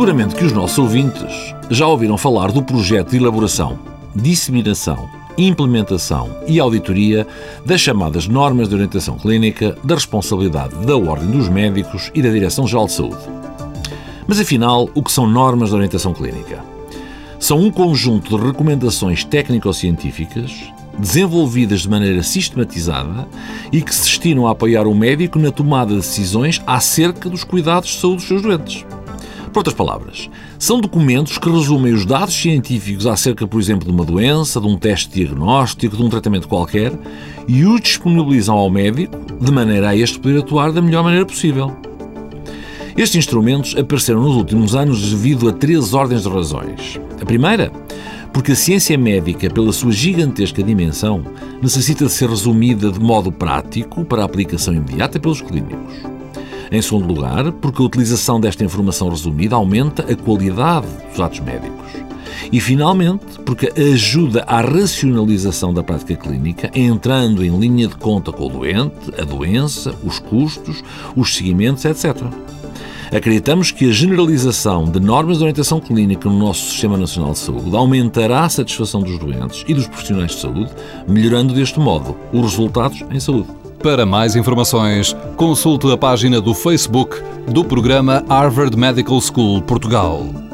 Seguramente que os nossos ouvintes já ouviram falar do projeto de elaboração, disseminação, implementação e auditoria das chamadas normas de orientação clínica da responsabilidade da Ordem dos Médicos e da Direção-Geral de Saúde. Mas afinal, o que são normas de orientação clínica? São um conjunto de recomendações técnico-científicas desenvolvidas de maneira sistematizada e que se destinam a apoiar o médico na tomada de decisões acerca dos cuidados de saúde dos seus doentes. Por outras palavras, são documentos que resumem os dados científicos acerca, por exemplo, de uma doença, de um teste diagnóstico, de um tratamento qualquer e os disponibilizam ao médico de maneira a este poder atuar da melhor maneira possível. Estes instrumentos apareceram nos últimos anos devido a três ordens de razões. A primeira, porque a ciência médica, pela sua gigantesca dimensão, necessita de ser resumida de modo prático para a aplicação imediata pelos clínicos. Em segundo lugar, porque a utilização desta informação resumida aumenta a qualidade dos atos médicos. E, finalmente, porque ajuda à racionalização da prática clínica, entrando em linha de conta com o doente, a doença, os custos, os seguimentos, etc. Acreditamos que a generalização de normas de orientação clínica no nosso Sistema Nacional de Saúde aumentará a satisfação dos doentes e dos profissionais de saúde, melhorando deste modo os resultados em saúde. Para mais informações, consulte a página do Facebook do programa Harvard Medical School Portugal.